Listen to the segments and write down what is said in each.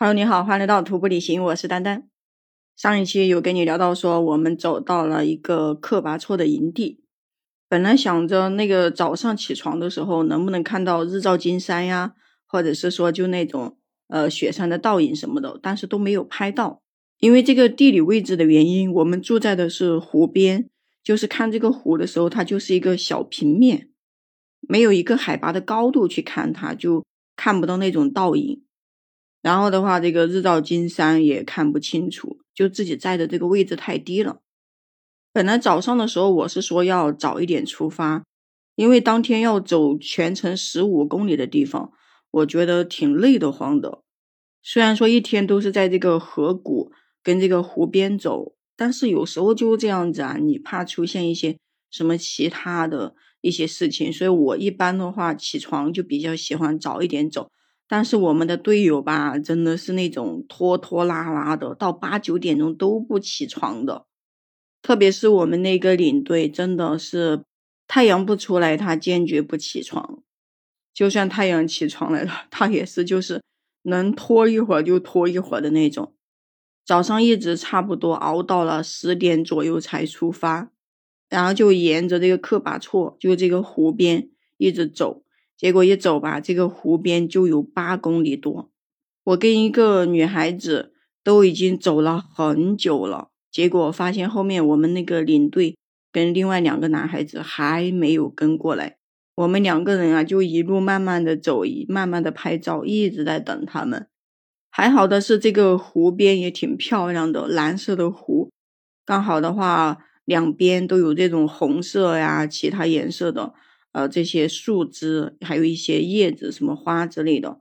Hello，你好，欢迎来到徒步旅行，我是丹丹。上一期有跟你聊到说，我们走到了一个克拔措的营地，本来想着那个早上起床的时候能不能看到日照金山呀，或者是说就那种呃雪山的倒影什么的，但是都没有拍到，因为这个地理位置的原因，我们住在的是湖边，就是看这个湖的时候，它就是一个小平面，没有一个海拔的高度去看它，就看不到那种倒影。然后的话，这个日照金山也看不清楚，就自己在的这个位置太低了。本来早上的时候我是说要早一点出发，因为当天要走全程十五公里的地方，我觉得挺累得慌的。虽然说一天都是在这个河谷跟这个湖边走，但是有时候就这样子啊，你怕出现一些什么其他的一些事情，所以我一般的话起床就比较喜欢早一点走。但是我们的队友吧，真的是那种拖拖拉拉的，到八九点钟都不起床的。特别是我们那个领队，真的是太阳不出来，他坚决不起床；就算太阳起床来了，他也是就是能拖一会儿就拖一会儿的那种。早上一直差不多熬到了十点左右才出发，然后就沿着这个克巴措，就这个湖边一直走。结果一走吧，这个湖边就有八公里多。我跟一个女孩子都已经走了很久了，结果发现后面我们那个领队跟另外两个男孩子还没有跟过来。我们两个人啊，就一路慢慢的走，慢慢的拍照，一直在等他们。还好的是，这个湖边也挺漂亮的，蓝色的湖，刚好的话，两边都有这种红色呀，其他颜色的。呃，这些树枝还有一些叶子、什么花之类的，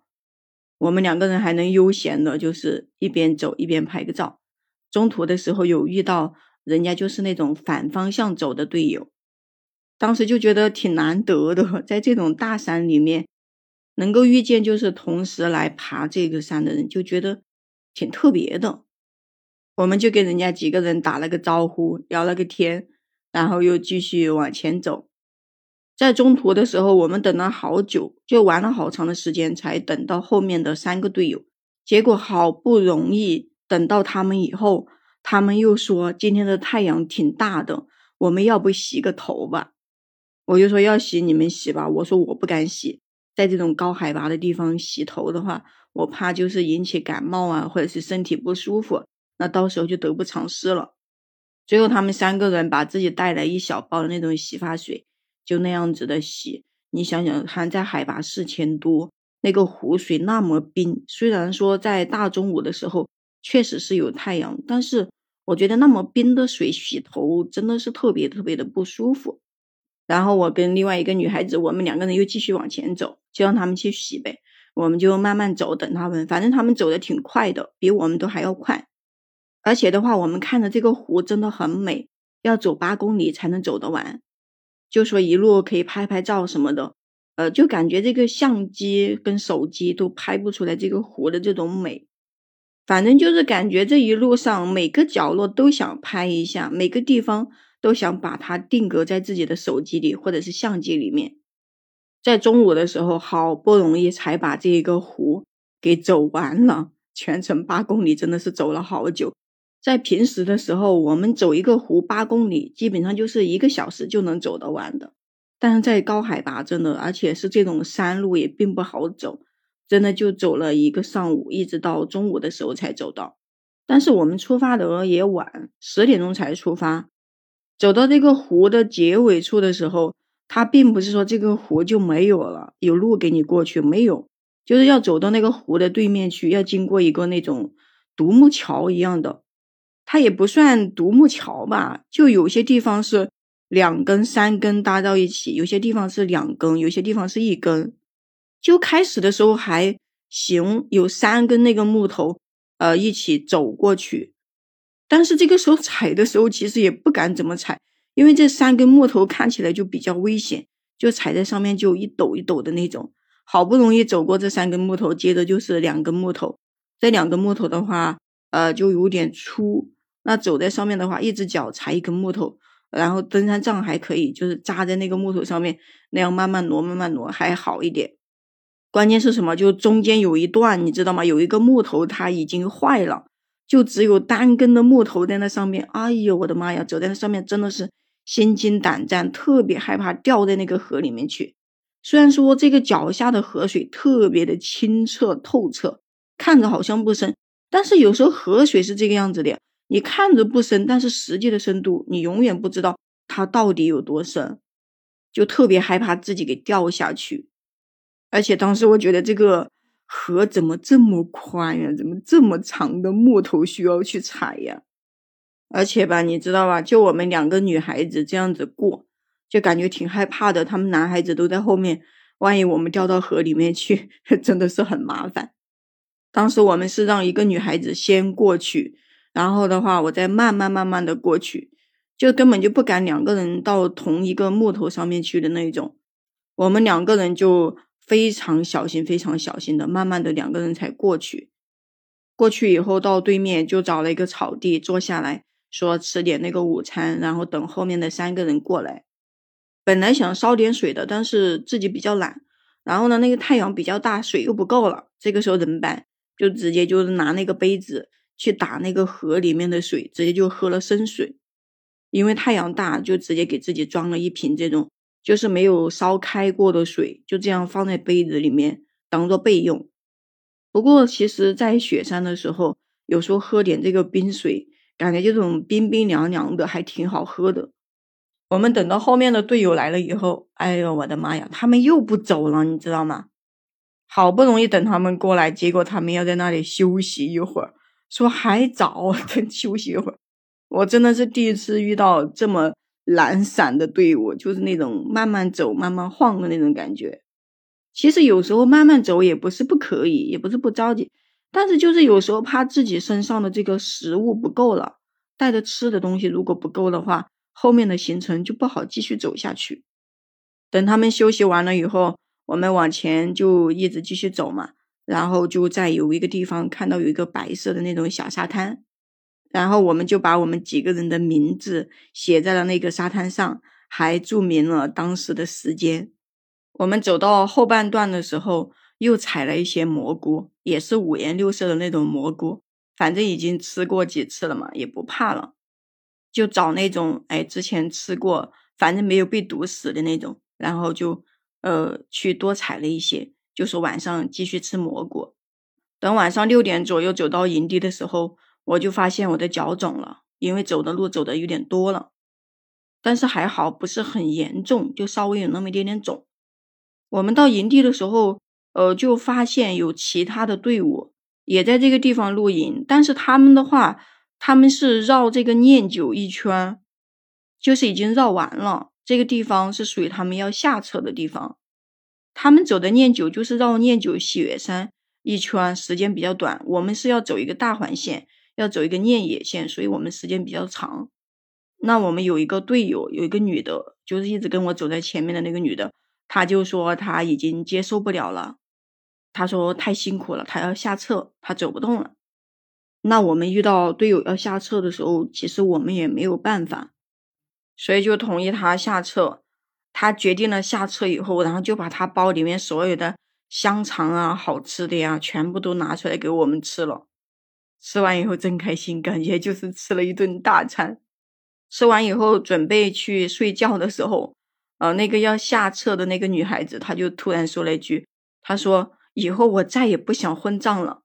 我们两个人还能悠闲的，就是一边走一边拍个照。中途的时候有遇到人家就是那种反方向走的队友，当时就觉得挺难得的，在这种大山里面能够遇见就是同时来爬这个山的人，就觉得挺特别的。我们就跟人家几个人打了个招呼，聊了个天，然后又继续往前走。在中途的时候，我们等了好久，就玩了好长的时间，才等到后面的三个队友。结果好不容易等到他们以后，他们又说今天的太阳挺大的，我们要不洗个头吧？我就说要洗你们洗吧，我说我不敢洗，在这种高海拔的地方洗头的话，我怕就是引起感冒啊，或者是身体不舒服，那到时候就得不偿失了。最后他们三个人把自己带来一小包的那种洗发水。就那样子的洗，你想想，还在海拔四千多，那个湖水那么冰。虽然说在大中午的时候确实是有太阳，但是我觉得那么冰的水洗头真的是特别特别的不舒服。然后我跟另外一个女孩子，我们两个人又继续往前走，就让他们去洗呗，我们就慢慢走，等他们。反正他们走的挺快的，比我们都还要快。而且的话，我们看的这个湖真的很美，要走八公里才能走得完。就说一路可以拍拍照什么的，呃，就感觉这个相机跟手机都拍不出来这个湖的这种美。反正就是感觉这一路上每个角落都想拍一下，每个地方都想把它定格在自己的手机里或者是相机里面。在中午的时候，好不容易才把这个湖给走完了，全程八公里，真的是走了好久。在平时的时候，我们走一个湖八公里，基本上就是一个小时就能走得完的。但是在高海拔，真的，而且是这种山路也并不好走，真的就走了一个上午，一直到中午的时候才走到。但是我们出发的也晚，十点钟才出发。走到这个湖的结尾处的时候，它并不是说这个湖就没有了，有路给你过去，没有，就是要走到那个湖的对面去，要经过一个那种独木桥一样的。它也不算独木桥吧，就有些地方是两根、三根搭到一起，有些地方是两根，有些地方是一根。就开始的时候还行，有三根那个木头，呃，一起走过去。但是这个时候踩的时候，其实也不敢怎么踩，因为这三根木头看起来就比较危险，就踩在上面就一抖一抖的那种。好不容易走过这三根木头，接着就是两根木头，这两根木头的话，呃，就有点粗。那走在上面的话，一只脚踩一根木头，然后登山杖还可以，就是扎在那个木头上面，那样慢慢挪，慢慢挪还好一点。关键是什么？就中间有一段，你知道吗？有一个木头它已经坏了，就只有单根的木头在那上面。哎呦，我的妈呀！走在那上面真的是心惊胆战，特别害怕掉在那个河里面去。虽然说这个脚下的河水特别的清澈透彻，看着好像不深，但是有时候河水是这个样子的，你看着不深，但是实际的深度你永远不知道它到底有多深，就特别害怕自己给掉下去。而且当时我觉得这个河怎么这么宽呀？怎么这么长的木头需要去踩呀？而且吧，你知道吧？就我们两个女孩子这样子过，就感觉挺害怕的。他们男孩子都在后面，万一我们掉到河里面去，真的是很麻烦。当时我们是让一个女孩子先过去，然后的话，我再慢慢慢慢的过去，就根本就不敢两个人到同一个木头上面去的那种。我们两个人就。非常小心，非常小心的，慢慢的两个人才过去。过去以后到对面就找了一个草地坐下来，说吃点那个午餐，然后等后面的三个人过来。本来想烧点水的，但是自己比较懒。然后呢，那个太阳比较大，水又不够了。这个时候怎么办？就直接就是拿那个杯子去打那个河里面的水，直接就喝了生水。因为太阳大，就直接给自己装了一瓶这种。就是没有烧开过的水，就这样放在杯子里面当做备用。不过，其实，在雪山的时候，有时候喝点这个冰水，感觉这种冰冰凉凉的，还挺好喝的。我们等到后面的队友来了以后，哎呦，我的妈呀，他们又不走了，你知道吗？好不容易等他们过来，结果他们要在那里休息一会儿，说还早，等休息一会儿。我真的是第一次遇到这么。懒散的队伍就是那种慢慢走、慢慢晃的那种感觉。其实有时候慢慢走也不是不可以，也不是不着急，但是就是有时候怕自己身上的这个食物不够了，带着吃的东西如果不够的话，后面的行程就不好继续走下去。等他们休息完了以后，我们往前就一直继续走嘛，然后就在有一个地方看到有一个白色的那种小沙滩。然后我们就把我们几个人的名字写在了那个沙滩上，还注明了当时的时间。我们走到后半段的时候，又采了一些蘑菇，也是五颜六色的那种蘑菇。反正已经吃过几次了嘛，也不怕了，就找那种哎之前吃过，反正没有被毒死的那种。然后就呃去多采了一些，就是晚上继续吃蘑菇。等晚上六点左右走到营地的时候。我就发现我的脚肿了，因为走的路走的有点多了，但是还好不是很严重，就稍微有那么一点点肿。我们到营地的时候，呃，就发现有其他的队伍也在这个地方露营，但是他们的话，他们是绕这个念九一圈，就是已经绕完了。这个地方是属于他们要下车的地方，他们走的念九就是绕念九雪山一圈，时间比较短。我们是要走一个大环线。要走一个念野线，所以我们时间比较长。那我们有一个队友，有一个女的，就是一直跟我走在前面的那个女的，她就说她已经接受不了了，她说太辛苦了，她要下撤，她走不动了。那我们遇到队友要下撤的时候，其实我们也没有办法，所以就同意他下撤。他决定了下车以后，然后就把他包里面所有的香肠啊、好吃的呀，全部都拿出来给我们吃了。吃完以后真开心，感觉就是吃了一顿大餐。吃完以后准备去睡觉的时候，呃，那个要下车的那个女孩子，她就突然说了一句：“她说以后我再也不想混账了，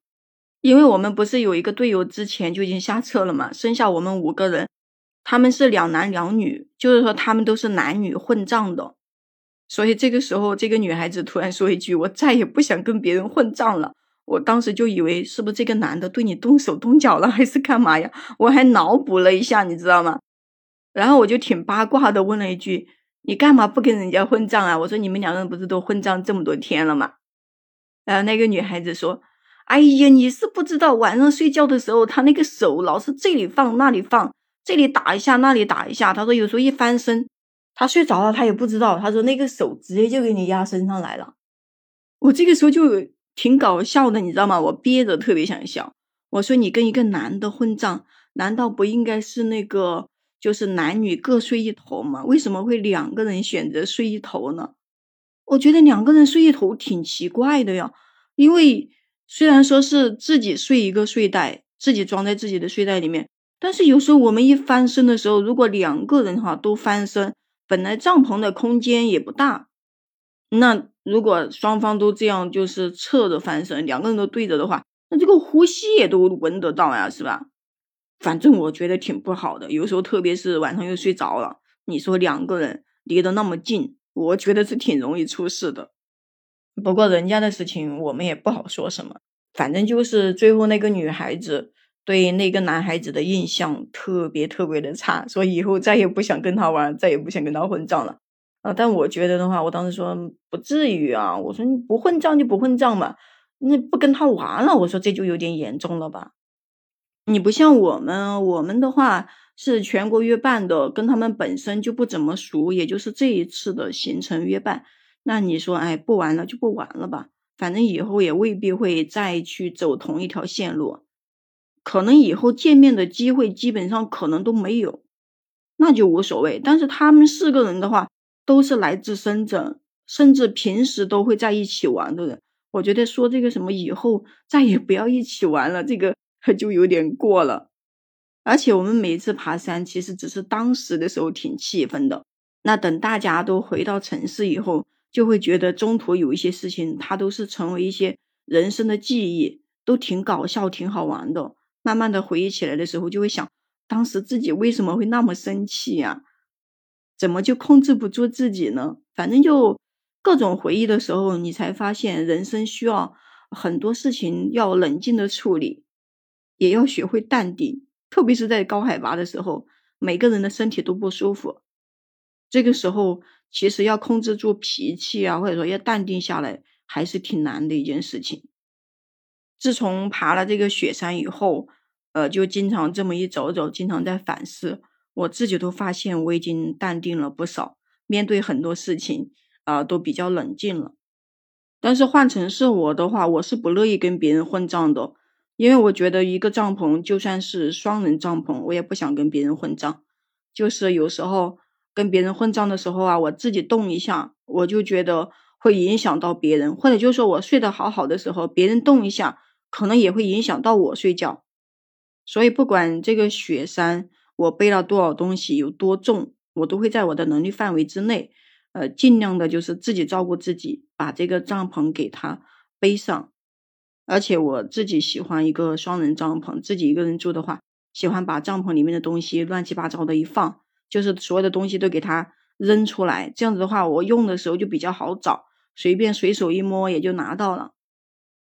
因为我们不是有一个队友之前就已经下车了嘛，剩下我们五个人，他们是两男两女，就是说他们都是男女混账的。所以这个时候，这个女孩子突然说一句：我再也不想跟别人混账了。”我当时就以为是不是这个男的对你动手动脚了，还是干嘛呀？我还脑补了一下，你知道吗？然后我就挺八卦的问了一句：“你干嘛不跟人家混账啊？”我说：“你们两个人不是都混账这么多天了吗？”然后那个女孩子说：“哎呀，你是不知道，晚上睡觉的时候，他那个手老是这里放那里放，这里打一下那里打一下。他说有时候一翻身，他睡着了他也不知道。他说那个手直接就给你压身上来了。我这个时候就。挺搞笑的，你知道吗？我憋着特别想笑。我说你跟一个男的混账，难道不应该是那个就是男女各睡一头吗？为什么会两个人选择睡一头呢？我觉得两个人睡一头挺奇怪的呀，因为虽然说是自己睡一个睡袋，自己装在自己的睡袋里面，但是有时候我们一翻身的时候，如果两个人哈都翻身，本来帐篷的空间也不大，那如果双方都这样就是侧着翻身，两个人都对着的话，那这个呼吸也都闻得到呀，是吧？反正我觉得挺不好的，有时候特别是晚上又睡着了，你说两个人离得那么近。我觉得是挺容易出事的，不过人家的事情我们也不好说什么。反正就是最后那个女孩子对那个男孩子的印象特别特别的差，说以后再也不想跟他玩，再也不想跟他混账了。啊，但我觉得的话，我当时说不至于啊，我说你不混账就不混账嘛，那不跟他玩了，我说这就有点严重了吧。你不像我们，我们的话。是全国约伴的，跟他们本身就不怎么熟，也就是这一次的行程约伴。那你说，哎，不玩了就不玩了吧，反正以后也未必会再去走同一条线路，可能以后见面的机会基本上可能都没有，那就无所谓。但是他们四个人的话，都是来自深圳，甚至平时都会在一起玩的人，我觉得说这个什么以后再也不要一起玩了，这个 就有点过了。而且我们每次爬山，其实只是当时的时候挺气愤的。那等大家都回到城市以后，就会觉得中途有一些事情，它都是成为一些人生的记忆，都挺搞笑、挺好玩的。慢慢的回忆起来的时候，就会想，当时自己为什么会那么生气呀？怎么就控制不住自己呢？反正就各种回忆的时候，你才发现人生需要很多事情要冷静的处理，也要学会淡定。特别是在高海拔的时候，每个人的身体都不舒服。这个时候，其实要控制住脾气啊，或者说要淡定下来，还是挺难的一件事情。自从爬了这个雪山以后，呃，就经常这么一走走，经常在反思，我自己都发现我已经淡定了不少，面对很多事情啊，都比较冷静了。但是换成是我的话，我是不乐意跟别人混账的。因为我觉得一个帐篷就算是双人帐篷，我也不想跟别人混账。就是有时候跟别人混账的时候啊，我自己动一下，我就觉得会影响到别人，或者就是说我睡得好好的时候，别人动一下，可能也会影响到我睡觉。所以不管这个雪山我背了多少东西有多重，我都会在我的能力范围之内，呃，尽量的就是自己照顾自己，把这个帐篷给它背上。而且我自己喜欢一个双人帐篷，自己一个人住的话，喜欢把帐篷里面的东西乱七八糟的一放，就是所有的东西都给它扔出来。这样子的话，我用的时候就比较好找，随便随手一摸也就拿到了。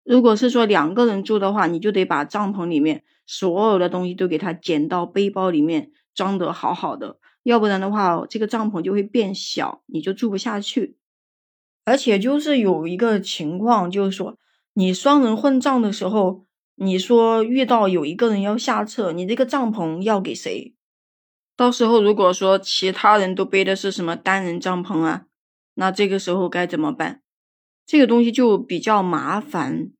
如果是说两个人住的话，你就得把帐篷里面所有的东西都给它捡到背包里面装得好好的，要不然的话，这个帐篷就会变小，你就住不下去。而且就是有一个情况，就是说。你双人混帐的时候，你说遇到有一个人要下撤，你这个帐篷要给谁？到时候如果说其他人都背的是什么单人帐篷啊，那这个时候该怎么办？这个东西就比较麻烦。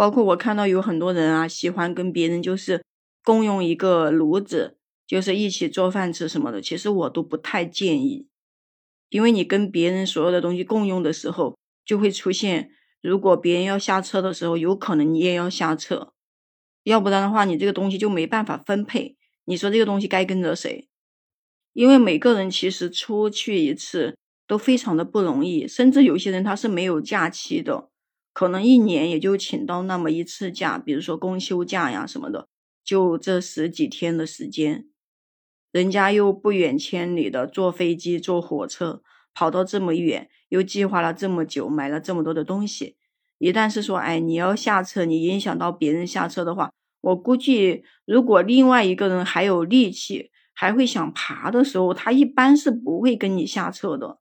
包括我看到有很多人啊，喜欢跟别人就是共用一个炉子，就是一起做饭吃什么的。其实我都不太建议，因为你跟别人所有的东西共用的时候，就会出现。如果别人要下车的时候，有可能你也要下车，要不然的话，你这个东西就没办法分配。你说这个东西该跟着谁？因为每个人其实出去一次都非常的不容易，甚至有些人他是没有假期的，可能一年也就请到那么一次假，比如说公休假呀什么的，就这十几天的时间，人家又不远千里的坐飞机、坐火车。跑到这么远，又计划了这么久，买了这么多的东西，一旦是说，哎，你要下车，你影响到别人下车的话，我估计，如果另外一个人还有力气，还会想爬的时候，他一般是不会跟你下车的。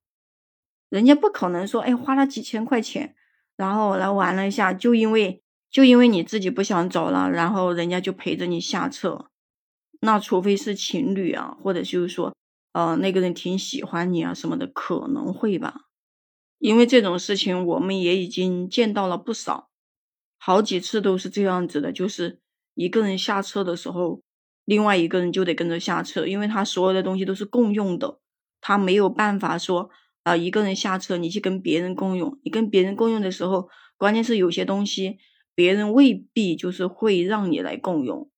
人家不可能说，哎，花了几千块钱，然后来玩了一下，就因为就因为你自己不想走了，然后人家就陪着你下车。那除非是情侣啊，或者就是说。呃，那个人挺喜欢你啊，什么的可能会吧，因为这种事情我们也已经见到了不少，好几次都是这样子的，就是一个人下车的时候，另外一个人就得跟着下车，因为他所有的东西都是共用的，他没有办法说啊，一个人下车，你去跟别人共用，你跟别人共用的时候，关键是有些东西别人未必就是会让你来共用。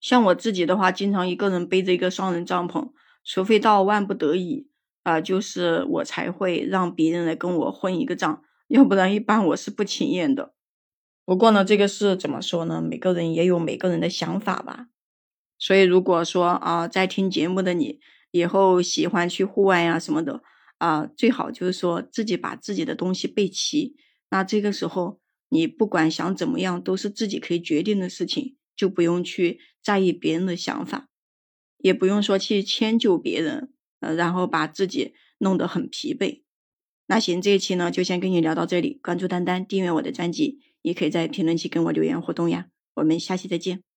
像我自己的话，经常一个人背着一个双人帐篷，除非到万不得已啊，就是我才会让别人来跟我混一个帐，要不然一般我是不情愿的。不过呢，这个是怎么说呢？每个人也有每个人的想法吧。所以如果说啊，在听节目的你以后喜欢去户外呀什么的啊，最好就是说自己把自己的东西备齐。那这个时候你不管想怎么样，都是自己可以决定的事情，就不用去在意别人的想法，也不用说去迁就别人，呃，然后把自己弄得很疲惫。那行，这一期呢就先跟你聊到这里。关注丹丹，订阅我的专辑。也可以在评论区跟我留言互动呀，我们下期再见。